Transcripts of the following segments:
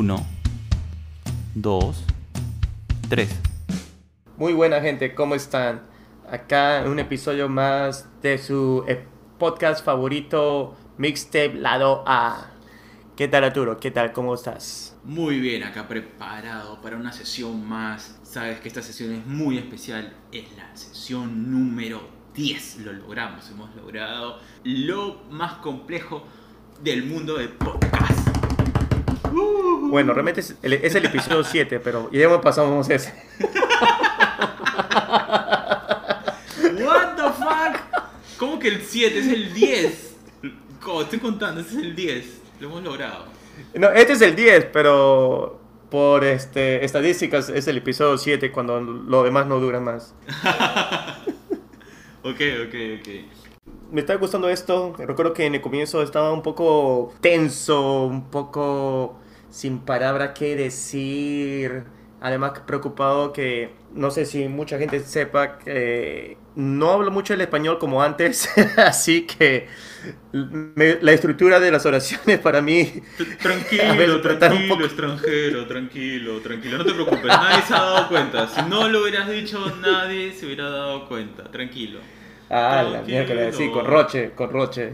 Uno, dos, tres. Muy buena gente, ¿cómo están? Acá en un episodio más de su eh, podcast favorito, Mixtape Lado A. ¿Qué tal Arturo? ¿Qué tal? ¿Cómo estás? Muy bien, acá preparado para una sesión más. Sabes que esta sesión es muy especial. Es la sesión número 10. Lo logramos. Hemos logrado lo más complejo del mundo del podcast. Bueno, realmente es el, es el episodio 7, pero ya hemos pasado ese. What the fuck? ¿Cómo que el 7 es el 10? ¿Cómo? Estoy contando, este es el 10. Lo hemos logrado. No, este es el 10, pero por este, estadísticas es el episodio 7 cuando lo demás no dura más. Ok, ok, ok. Me está gustando esto. Recuerdo que en el comienzo estaba un poco tenso, un poco sin palabra qué decir. Además preocupado que no sé si mucha gente sepa que no hablo mucho el español como antes, así que me- la estructura de las oraciones para mí Tranquilo, tranquilo, poco- extranjero, tranquilo, tranquilo. No te preocupes, nadie se ha dado cuenta. Si no lo hubieras dicho, nadie se hubiera dado cuenta. Tranquilo. Ah, la mierda, sí, con Roche, con Roche.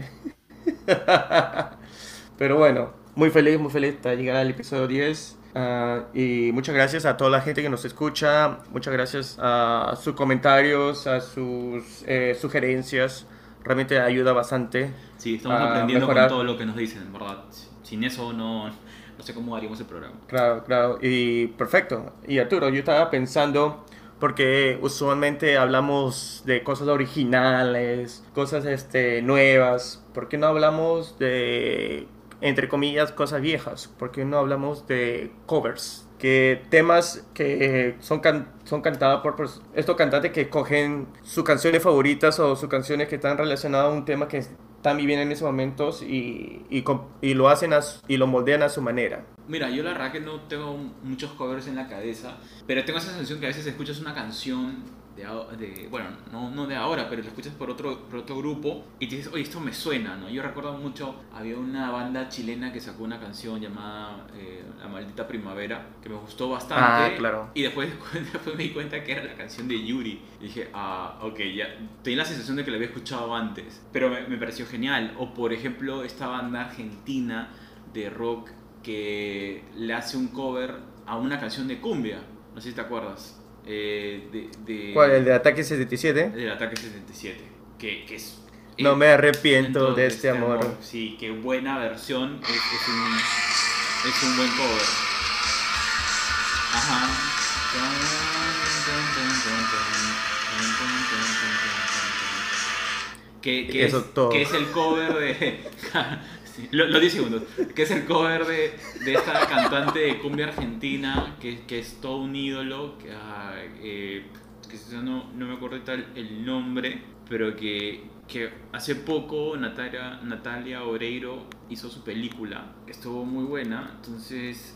Pero bueno, muy feliz, muy feliz de llegar al episodio 10. ah, y muchas gracias a toda la gente que nos escucha. Muchas gracias a sus comentarios, a sus eh, sugerencias. Realmente ayuda bastante. Sí, estamos aprendiendo mejorar. con todo lo que nos dicen, en verdad. Sin eso no, no sé cómo haríamos el programa. Claro, claro. Y perfecto. Y Arturo, yo estaba pensando, porque usualmente hablamos de cosas originales, cosas este, nuevas. ¿Por qué no hablamos de, entre comillas, cosas viejas? ¿Por qué no hablamos de covers? Que temas que son, can- son cantados por estos cantantes que cogen sus canciones favoritas o sus canciones que están relacionadas a un tema que están viviendo en esos momentos y, y, y lo hacen a y lo moldean a su manera. Mira, yo la verdad que no tengo muchos covers en la cabeza, pero tengo esa sensación que a veces escuchas una canción de, de bueno, no, no de ahora, pero la escuchas por otro, por otro grupo y te dices, oye, esto me suena, ¿no? Yo recuerdo mucho, había una banda chilena que sacó una canción llamada eh, La Maldita Primavera, que me gustó bastante. Ah, claro. Y después, después me di cuenta que era la canción de Yuri. Y dije, ah, ok, ya. Tenía la sensación de que la había escuchado antes, pero me, me pareció genial. O por ejemplo, esta banda argentina de rock que le hace un cover a una canción de cumbia. No sé si te acuerdas. Eh, de, de- ¿Cuál? ¿El de Ataque 77? del Ataque 77. Que, que es. No me arrepiento de este amor. Sí, qué buena versión. Es, es un, es un buen cover. Ajá. Que, que, Eso es, todo. que es el cover de. Sí, lo- los 10 segundos. Que es el cover de, de esta cantante de cumbia argentina que, que es todo un ídolo. Que, ah, eh, que no, no me acuerdo tal el nombre, pero que, que hace poco Natalia, Natalia Oreiro hizo su película, que estuvo muy buena, entonces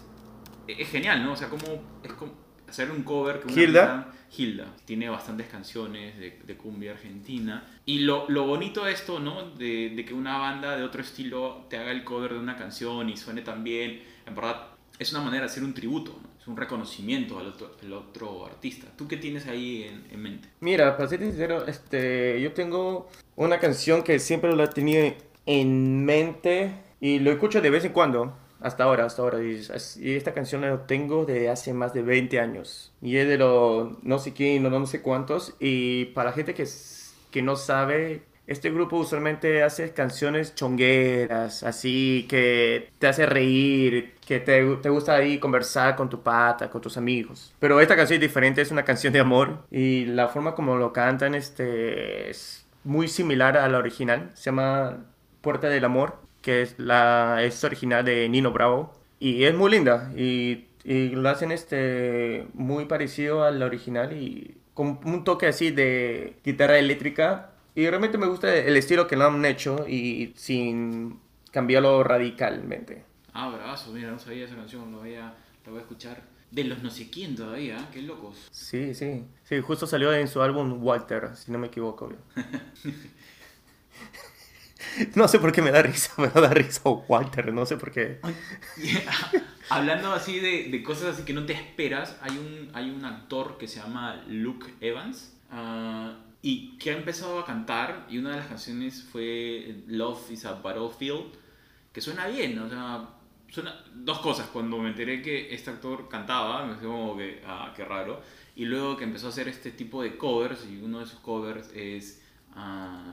e- es genial, ¿no? O sea, como es como hacer un cover que una Hilda. amiga- Hilda tiene bastantes canciones de, de cumbia argentina y lo, lo bonito de esto, ¿no? De, de que una banda de otro estilo te haga el cover de una canción y suene tan bien, en verdad es una manera de hacer un tributo, ¿no? es un reconocimiento al otro, al otro artista. ¿Tú qué tienes ahí en, en mente? Mira, para ser sincero, este, yo tengo una canción que siempre la he tenido en mente y lo escucho de vez en cuando. Hasta ahora, hasta ahora. Y, y esta canción la tengo de hace más de 20 años. Y es de los no sé quién, no, no sé cuántos. Y para la gente que, que no sabe, este grupo usualmente hace canciones chongueras, así que te hace reír, que te, te gusta ahí conversar con tu pata, con tus amigos. Pero esta canción es diferente, es una canción de amor y la forma como lo cantan este, es muy similar a la original. Se llama Puerta del Amor, que es la es original de Nino Bravo y es muy linda y, y lo hacen este muy parecido a la original y con un toque así de guitarra eléctrica y realmente me gusta el estilo que lo han hecho y sin cambiarlo radicalmente. Ah, bravazo, mira, no sabía esa canción, lo voy a, la voy a escuchar. De los no sé quién todavía, ¿eh? qué locos. Sí, sí. Sí, justo salió en su álbum Walter, si no me equivoco. no sé por qué me da risa, me da risa Walter, no sé por qué. Hablando así de, de, cosas así que no te esperas, hay un, hay un actor que se llama Luke Evans. Uh, y que ha empezado a cantar y una de las canciones fue Love is a Battlefield, que suena bien, o sea, suena dos cosas, cuando me enteré que este actor cantaba, me dijo como que, ah, qué raro, y luego que empezó a hacer este tipo de covers, y uno de sus covers es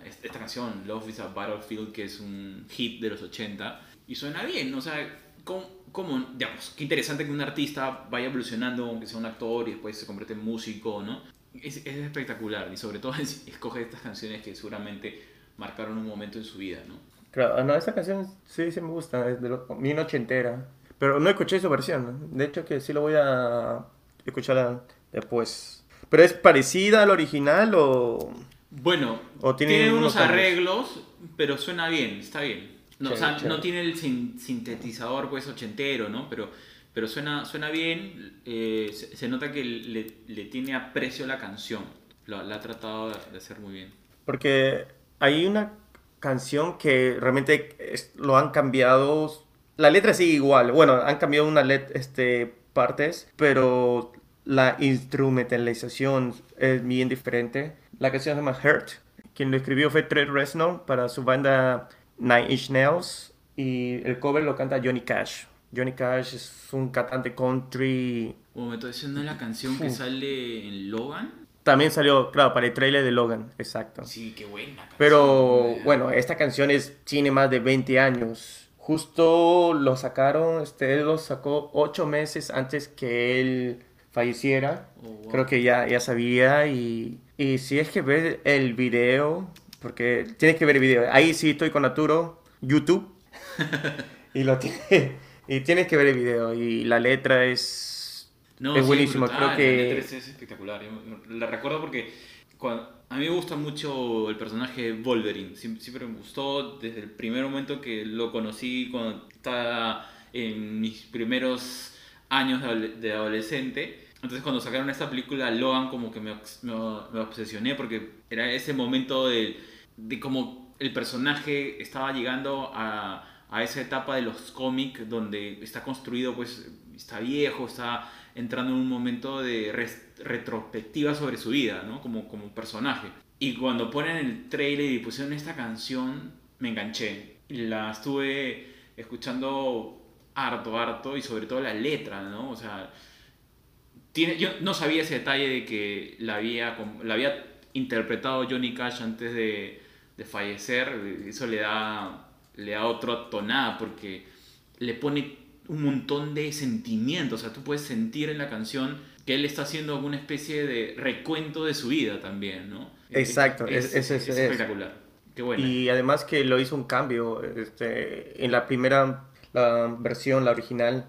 esta canción, Love is a Battlefield, que es un hit de los 80, y suena bien, o sea, como, digamos, qué interesante que un artista vaya evolucionando, aunque sea un actor y después se convierte en músico, ¿no? es, es, espectacular y sobre todo escoge estas canciones que seguramente marcaron un momento en su vida, ¿no? Claro, ah, no, esta canción sí, sí me gusta, es de lo, mi noche entera, pero no escuché su versión, de hecho que sí lo voy a escuchar después. ¿Pero es parecida al original o...? Bueno, o tiene, tiene unos arreglos, pero suena bien, está bien. No, o sea, no tiene el sintetizador pues ochentero, ¿no? Pero pero suena, suena bien, eh, se, nota que le, le, tiene aprecio la canción, la, ha tratado de, hacer muy bien. Porque hay una canción que realmente lo han cambiado, la letra sigue igual, bueno, han cambiado unas este, partes, pero la instrumentalización es bien diferente. La canción se llama Hurt, quien lo escribió fue Trent Reznor para su banda Nine Inch Nails y el cover lo canta Johnny Cash. Johnny Cash es un cantante country. Un momento, ¿esa no es la canción que sale en Logan? También salió, claro, para el trailer de Logan, exacto. Sí, qué buena canción. Pero bueno, esta canción es, tiene más de 20 años. Justo lo sacaron, este, él lo sacó 8 meses antes que él falleciera. Oh, Creo que ya, ya sabía y, y si es que ves el video, porque tienes que ver el video. Ahí sí estoy con Arturo, YouTube. y lo tiene y tienes que ver el video y la letra es, no, es buenísima. Creo que... La letra es, espectacular. La recuerdo porque cuando, a mí me gusta mucho el personaje Wolverine. Siempre, me gustó desde el primer momento que lo conocí cuando estaba en mis primeros años de adolescente. Entonces cuando sacaron esta película Logan como que me, me, me obsesioné porque era ese momento de, de cómo el personaje estaba llegando a a esa etapa de los cómics donde está construido, pues está viejo, está entrando en un momento de retrospectiva sobre su vida, ¿no? Como, como personaje. Y cuando ponen el trailer y pusieron esta canción, me enganché. La estuve escuchando harto, harto, y sobre todo la letra, ¿no? O sea, tiene, yo no sabía ese detalle de que la había, la había interpretado Johnny Cash antes de, de fallecer. Eso le da le da otra tonada porque le pone un montón de sentimientos. O sea, tú puedes sentir en la canción que él está haciendo alguna especie de recuento de su vida también, ¿no? Exacto, es, es, es, espectacular. Qué bueno. Y además que lo hizo un cambio. Este, en la primera versión, la original,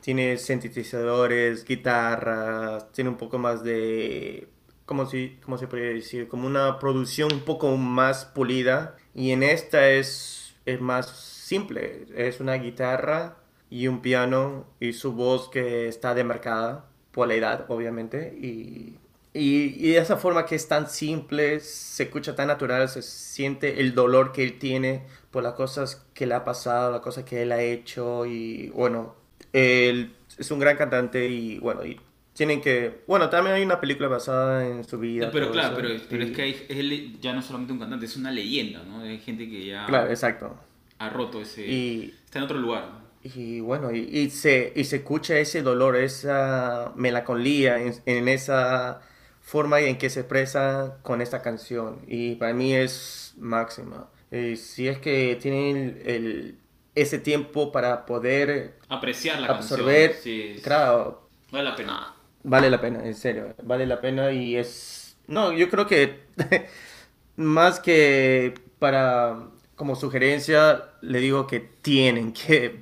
tiene sintetizadores, guitarras, tiene un poco más de. ¿Cómo, si, ¿Cómo se podría decir? Como una producción un poco más pulida. Y en esta es es más simple. Es una guitarra y un piano y su voz que está demarcada por la edad, obviamente. Y, y, esa forma que es tan simple, se escucha tan natural, se siente el dolor que él tiene por las cosas que le ha pasado, las cosas que él ha hecho. Y bueno, él es un gran cantante y bueno, y tienen que... Bueno, también hay una película basada en su vida. pero claro, pero, pero, es que él ya no solamente un cantante, es una leyenda, ¿no? Hay gente que ya... Claro, exacto. Ha roto ese... Y, está en otro lugar. Y bueno, y, se, y se escucha ese dolor, esa melancolía en, esa forma en que se expresa con esta canción y para mí es máxima. Eh, si es que tienen el, ese tiempo para poder Apreciar la absorber, canción. Sí, sí. claro, Vale la pena. Vale la pena, en serio, vale la pena y es... No, yo creo que más que para como sugerencia, le digo que tienen que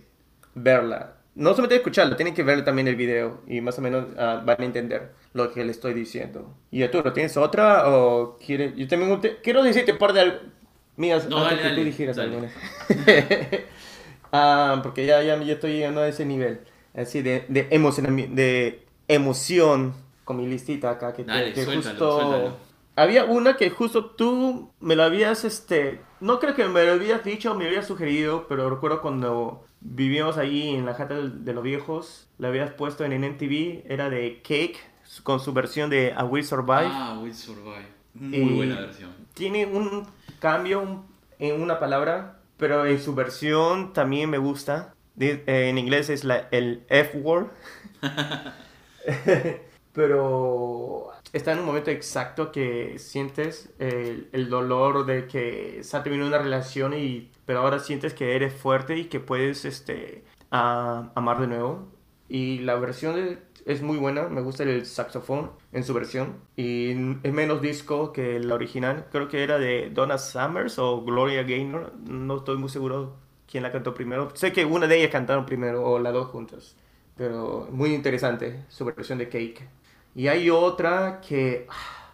verla. No solamente escucharla, tienen que ver también el video y más o menos ah, van a entender lo que le estoy diciendo. ¿Y Arturo, tienes otra o quieres...? Yo también te- quiero decirte un par de mías No, antes dale, que dale, tú dijeras algunas. Ah, porque ya, ya, ya estoy llegando a ese nivel, así de, de, emocionami- de emoción con mi listita acá. Que, Dale, que suéltalo, justo... suéltalo. Había una que justo tú me lo habías, este, no creo que me lo habías dicho, me habías sugerido, pero recuerdo cuando vivíamos ahí en la jata de los viejos, la habías puesto en NTV, era de Cake, con su versión de I Will Survive. Ah, Will Survive. Muy Y buena versión. Tiene un cambio en una palabra, pero en su versión también me gusta. Eh, en inglés es la, el F-word. pero está en un momento exacto que sientes el, el dolor de que se ha terminado una relación y pero ahora sientes que eres fuerte y que puedes este a- amar de nuevo. Y la versión es muy buena me gusta el saxofón en su versión. Y es menos disco que la original creo que era de Donna Summers o Gloria Gaynor no estoy muy seguro quién la cantó primero. Sé que una de ellas cantaron primero o las dos juntas pero muy interesante su versión de Cake. Y hay otra que... ah,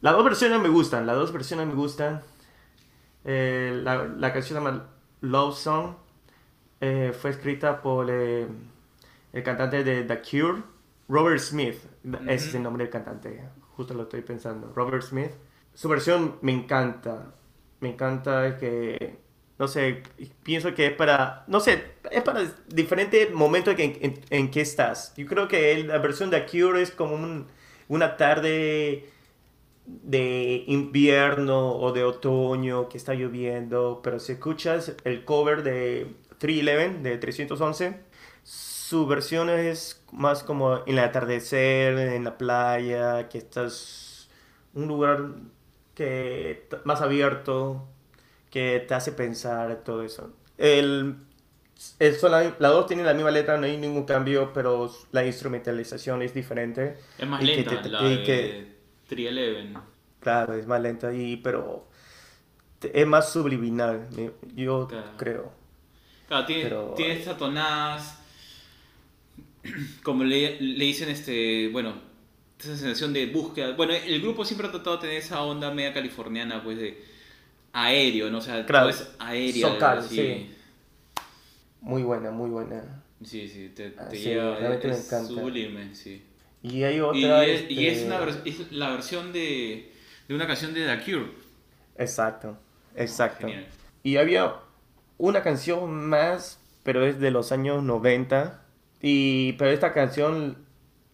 Las dos versiones me gustan, las dos versiones me gustan. Eh, la, la canción se llama Love Song. eh, fue escrita por eh, el cantante de The Cure, Robert Smith. Ese es el nombre del cantante, justo lo estoy pensando. Robert Smith. Su versión me encanta. Me encanta que... No sé, pienso que es para... No sé, es para diferentes momentos en, en, en que estás. Yo creo que la versión de The Cure es como un- una tarde de invierno o de otoño que está lloviendo, pero si escuchas el cover de 311, de 311, su versión es más como en el atardecer, en la playa, que estás un lugar que más abierto, que te hace pensar todo eso. El, el sola- las dos tienen la misma letra, no hay ningún cambio, pero la instrumentalización es diferente. Es más Y que lenta te- la y de que- 311. Claro, es más lenta y pero es más subliminal, yo Claro. creo. Claro, tiene, Pero- tiene estas tonadas, como le, le dicen, este, bueno, esa sensación de búsqueda. Bueno, el grupo siempre ha tratado de tener esa onda media californiana, pues, de aéreo, ¿no? O sea, Claro, todo es aéreo. socal, así. sí. Muy buena, muy buena. Sí, sí, te, te Ah, sí, lleva, realmente me es encanta. sublime, sí. Y hay Y, otra... es, y es este, una es la versión de, de una canción de The Cure. Exacto, exacto. Genial. Y había una canción más, pero es de los años 90. Y, pero esta canción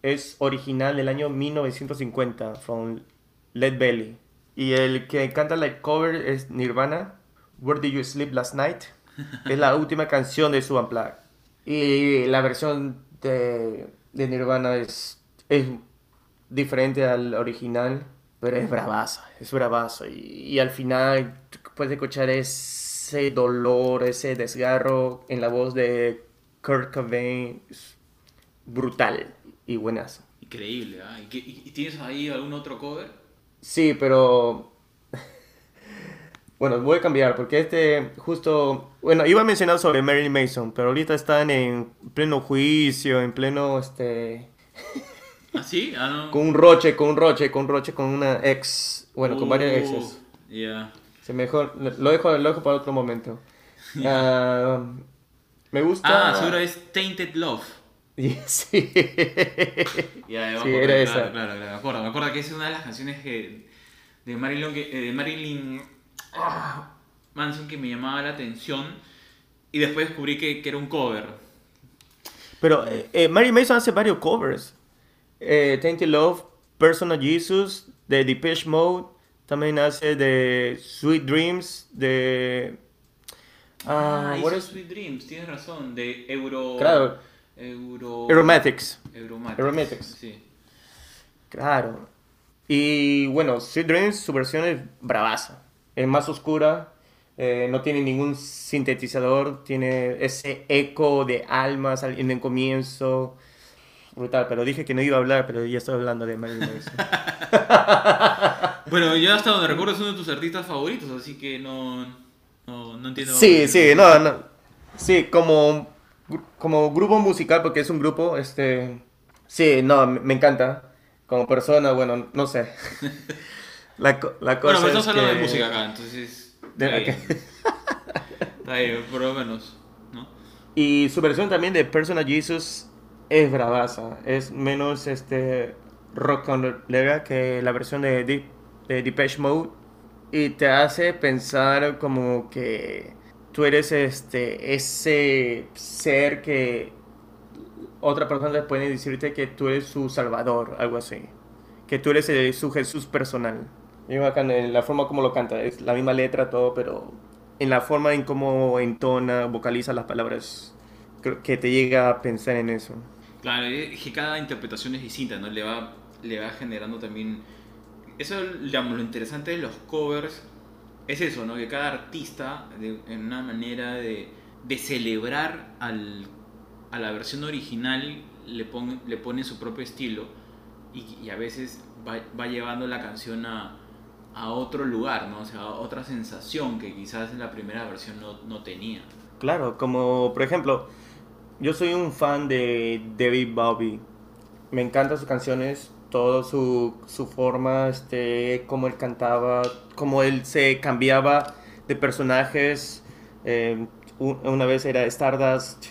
es original del año 1950, from Led Belly. Y el que canta la cover es Nirvana, Where Did You Sleep Last Night. Es la última canción de su Unplugged. Y la versión de, de Nirvana es, es diferente al original, pero es bravaza, es bravaza. Y, y al final puedes escuchar ese dolor, ese desgarro en la voz de Kurt Cobain. Es brutal y buenazo. Increíble, ¿ah? ¿Y, qué- y- y tienes ahí algún otro cover? Sí, pero... Bueno, voy a cambiar porque este justo... Bueno, iba a mencionar sobre Marilyn Mason, pero ahorita están en pleno juicio, en pleno, este... ¿Ah, sí? Ah, no. Con un roche, con un roche, con un roche, con una ex... Bueno, con varias Uh, exes. Ya. Se mejor, lo dejo, lo dejo para otro momento. Ah, me gusta... Ah, seguro es Tainted Love. Sí. Ya, Sí, acuerdo, era claro, esa. Claro, claro, me acuerdo. Me acuerdo que es una de las canciones que, de Marilyn, que- eh, de Marilyn ah, Manson que me llamaba la atención. Y después descubrí que, que era un cover. Pero eh, eh, Mary Mason hace varios covers. Eh, Tainted Love, Personal Jesus, de Depeche Mode. También hace de Sweet Dreams, de... Ah, Ah, hizo what is- Sweet Dreams, tienes razón. De Euro. Claro, Euro. Aromatics. Euromatics. Aromatics. Sí. Claro. Y bueno, Sweet Dreams, su versión es bravaza. Es más oscura, eh, no tiene ningún sintetizador, tiene ese eco de almas en el comienzo. Brutal, pero dije que no iba a hablar, pero ya estoy hablando de Marilyn Manson. bueno, yo hasta donde recuerdo es uno de tus artistas favoritos, así que no, no, no entiendo. Sí, sí, no, no. Sí, como, como grupo musical, porque es un grupo, este... Sí, no, me encanta. Como persona, bueno, no sé. la, la cosa bueno, estamos hablando de música acá, entonces... De Está ahí, por lo menos, ¿no? Y su versión también de Persona Jesus es bravaza. Es menos este rock con lega que la versión de, Deep, de Depeche Mode. Y te hace pensar como que tú eres este ese ser que otra persona puede decirte que tú eres su salvador, algo así. Que tú eres su Jesús personal. Y bacán en la forma como lo canta, es la misma letra, todo, pero en la forma en cómo entona, vocaliza las palabras, que te llega a pensar en eso. Claro, es que cada interpretación es distinta, ¿no? Le va, le va generando también... Eso, digamos, lo interesante de los covers es eso, ¿no? Que cada artista, en una manera de, de celebrar al, a la versión original, le pone, le pone su propio estilo y, a veces va, va, llevando la canción a, a, otro lugar, ¿no? O sea, a otra sensación que quizás en la primera versión no, no tenía. Claro, como por ejemplo, yo soy un fan de David Bowie. Me encantan sus canciones, todo su, su forma, este, cómo él cantaba, cómo él se cambiaba de personajes. Eh, una vez era Stardust,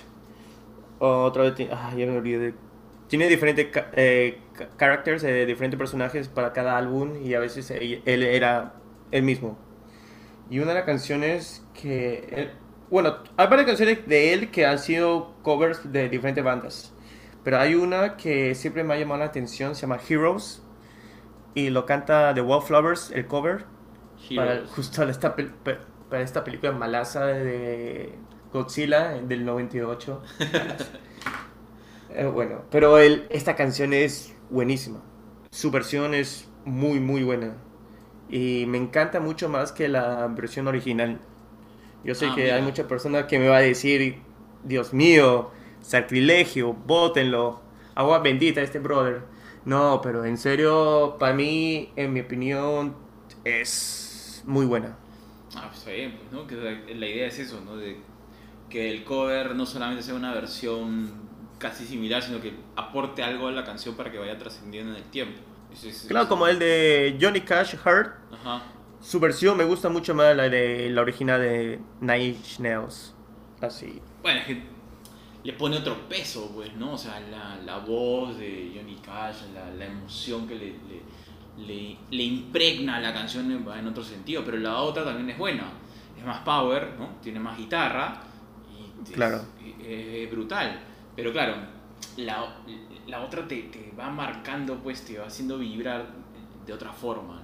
otra vez, ah, ya me olvidé. Tiene diferentes eh, characters, eh, diferentes personajes para cada álbum y a veces él, era él mismo. Y una de las canciones que bueno, hay varias canciones de él que han sido covers de diferentes bandas. Pero hay una que siempre me ha llamado la atención, se llama Heroes. Y lo canta The Wallflowers, el cover. Para justo esta, para esta película malaza de Godzilla del 98. eh, bueno, pero esta canción es buenísima. Su versión es muy, muy buena. Y me encanta mucho más que la versión original. Yo sé ah, que hay muchas personas que me va a decir, Dios mío, sacrilegio, bótenlo, agua bendita este brother. No, pero en serio, para mí, en mi opinión, es muy buena. Ah, pues está bien, pues, ¿no? Que la, idea es eso, ¿no? De que el cover no solamente sea una versión casi similar, sino que aporte algo a la canción para que vaya trascendiendo en el tiempo. claro, como el de Johnny Cash, Heart. Ajá su versión me gusta mucho más la de la original de Nine Nails. Así. Bueno, es que le pone otro peso, pues, ¿no? O sea, la, la voz de Johnny Cash, la, la emoción que le, le, le, impregna la canción en, otro sentido, pero la otra también es buena. Es más power, ¿no? Tiene más guitarra y claro. es, brutal. Pero claro, la, la otra te, te va marcando, pues, te va haciendo vibrar de otra forma,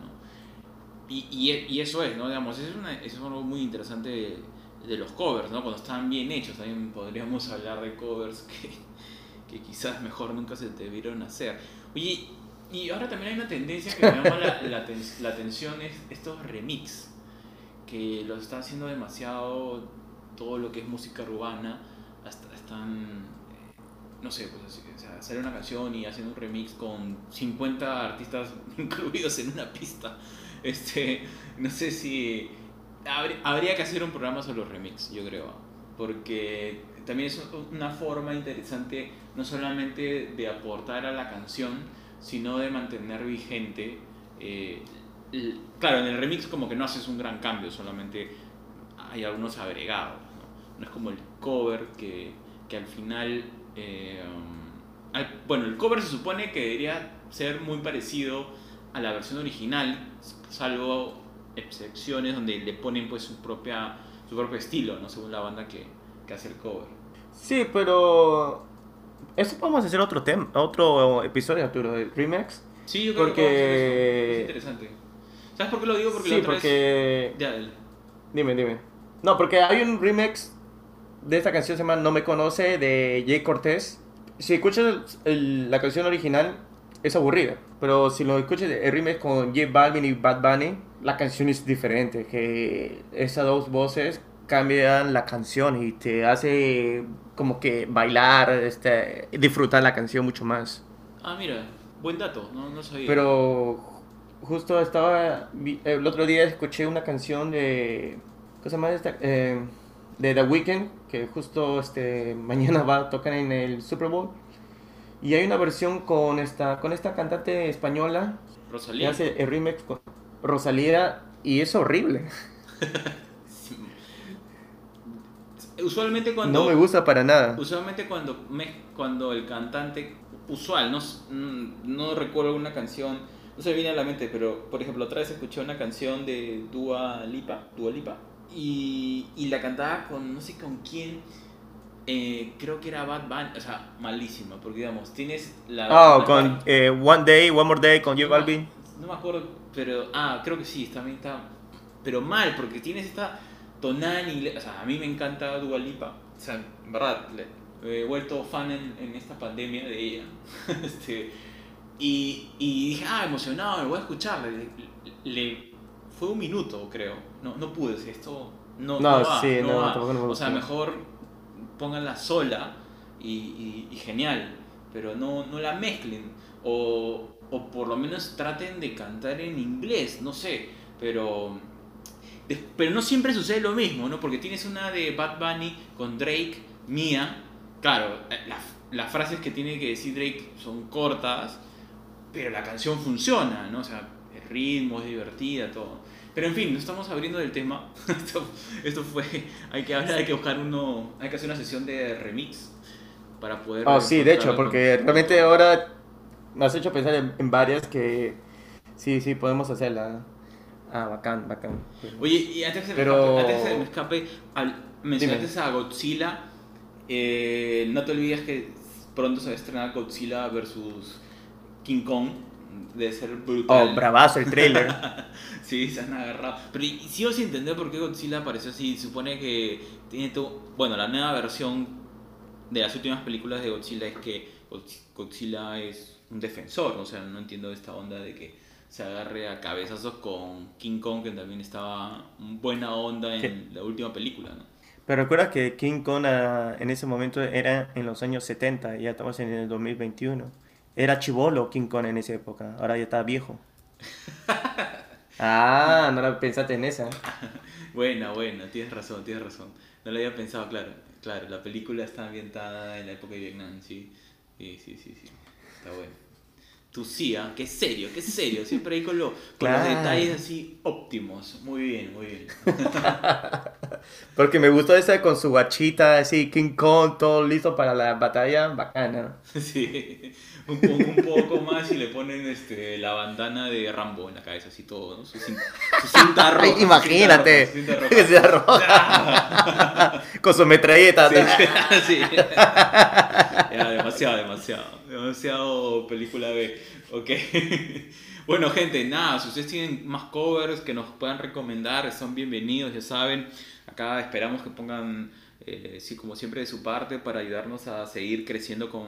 Y, y, eso es, ¿no? Digamos, eso es, una, eso es algo muy interesante de, los covers, ¿no? Cuando están bien hechos, también podríamos hablar de covers que, que quizás mejor nunca se debieron hacer. Oye, y ahora también hay una tendencia que me llama la, la, la, atención, es estos remix, que los están haciendo demasiado todo lo que es música urbana, hasta están, eh, no sé, pues o sea, hacer una canción y haciendo un remix con 50 artistas incluidos en una pista. Este, no sé si... Habría que hacer un programa sobre los remix, yo creo. Porque también es una forma interesante no solamente de aportar a la canción, sino de mantener vigente. Eh, claro, en el remix como que no haces un gran cambio, solamente hay algunos agregados. No, es como el cover que, que al final... Eh, bueno, el cover se supone que debería ser muy parecido a la versión original, salvo excepciones donde le ponen pues su propia su propio estilo, ¿no? Según la banda que, que hace el cover. Sí, pero eso podemos hacer otro tema, otro episodio, Arturo, de remix. Sí, yo creo porque... que es interesante. ¿Sabes por qué lo digo? Porque sí, porque... Ya, Dime, dime. No, porque hay un remix de esta canción se llama No me conoce de Jay Cortés. Si escuchas la canción original, es aburrida. Pero si lo escuchas el remix con J Balvin y Bad Bunny, la canción es diferente. Que esas dos voces cambian la canción y te hace como que bailar, este, disfrutar la canción mucho más. Ah, mira, buen dato, no, no sabía. Pero justo estaba, el otro día escuché una canción de, ¿cómo se llama esta? Eh, de The Weeknd, que justo este, mañana va a tocar en el Super Bowl. Y hay una versión con esta, con esta cantante española que Rosalía. hace el remix con Rosalía y es horrible. Usualmente cuando... No me gusta para nada. Usualmente cuando, me, cuando el cantante, usual, no, mm, no recuerdo alguna canción, no se me viene a la mente, pero por ejemplo otra vez escuché una canción de Dua Lipa, Dua Lipa y, y la cantaba con no sé con quién, eh, creo que era Bad Bunny, o sea, malísima, porque digamos, tienes la... Ah, la con eh, One Day, One More Day, con J no, Balvin. No me acuerdo, pero. Ah, creo que sí, también está. Pero mal, porque tienes esta inglés. O sea, a mí me encanta Dua Lipa. O sea, en verdad, he vuelto fan en, en esta pandemia de ella. este, y, y dije, ah, emocionado, me voy a escucharle. Le, le- fue un minuto, creo. No, no pude, esto. No, No, no va, sí, no va. no O sea, mejor pónganla sola y, genial, pero no, no la mezclen. O, o por lo menos traten de cantar en inglés, no sé, pero... Pero no siempre sucede lo mismo, ¿no? Porque tienes una de Bad Bunny con Drake, Mía. Claro, eh, la- las frases que tiene que decir Drake son cortas, pero la canción funciona, ¿no? O sea, el ritmo es divertida, todo. Pero en fin, no estamos abriendo del tema. esto, esto fue. Hay que hablar, hay que buscar uno. Hay que hacer una sesión de remix para poder. Ah, sí, de hecho, porque con- realmente ahora me has hecho pensar en, en varias que sí, sí, podemos hacerla. Ah, bacán, bacán. Oye, y antes que me Pero- escape, antes que me escape al- mencionaste a Godzilla. eh, no te olvides que pronto se va a estrenar Godzilla versus King Kong. Debe ser brutal. Oh, bravazo el trailer. Sí, se han agarrado. Pero sigo sin entender por qué Godzilla apareció así. Supone que tiene todo. Bueno, la nueva versión de las últimas películas de Godzilla es que Godz- Godzilla es un defensor. O sea, no entiendo esta onda de que se agarre a cabezazos con King Kong, que también estaba buena onda en ¿Qué? la última película, ¿no? Pero recuerda que King Kong ah, en ese momento era en los años 70, ya estamos en el 2021. Era chivolo King Kong en esa época, ahora ya está viejo. Ah, no la pensaste en esa. Buena, buena, tienes razón, tienes razón. No lo había pensado, claro. Claro, la película está ambientada en la época de Vietnam, sí. Sí, sí, sí, sí. Está bueno. Tú sí, ¿ah? Qué serio, qué serio. Siempre ahí con, lo- con los detalles así óptimos. Muy bien, muy bien. Porque me gustó esa con su guachita, así, King Kong, todo listo para la batalla, bacana. Sí. Un, po- un poco más y le ponen este, la bandana de Rambo en la cabeza, así todo, ¿no? Su, cin- su cinta roja. Ay, su imagínate, cinta roja, su que cinta roja. con su metralleta. Sí, sí. Ya, demasiado, demasiado. Demasiado película B. Ok. Bueno, gente, nada, si ustedes tienen más covers que nos puedan recomendar, son bienvenidos, ya saben. Acá esperamos que pongan, eh, sí, como siempre, de su parte para ayudarnos a seguir creciendo con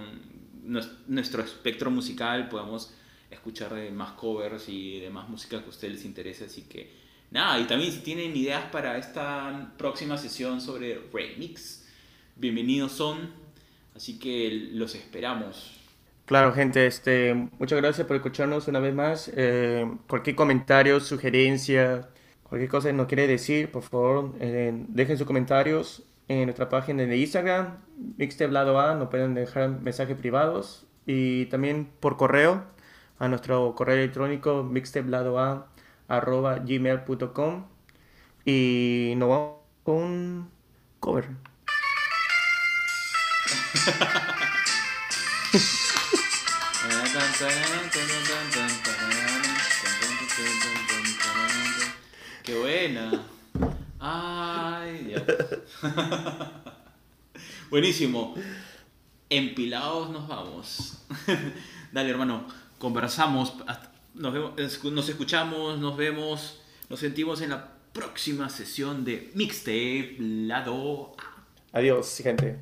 nues- nuestro espectro musical. Podamos escuchar más covers y de más música que a ustedes les interese. Así que, nada, y también si tienen ideas para esta próxima sesión sobre remix, bienvenidos son. Así que los esperamos. Claro, gente, este, muchas gracias por escucharnos una vez más. Eh, cualquier comentario, sugerencia, cualquier cosa que nos quiere decir, por favor, eh, dejen sus comentarios en nuestra página de Instagram, Mixtablado A, nos pueden dejar mensajes privados y también por correo a nuestro correo electrónico mixtabladoa arroba gmail.com y nos vamos con un cover. Qué buena. Ay. Buenísimo. Empilados nos vamos. Dale, hermano. Conversamos. nos escuchamos, nos vemos, nos sentimos en la próxima sesión de Mixtape Lado A. Adiós, gente.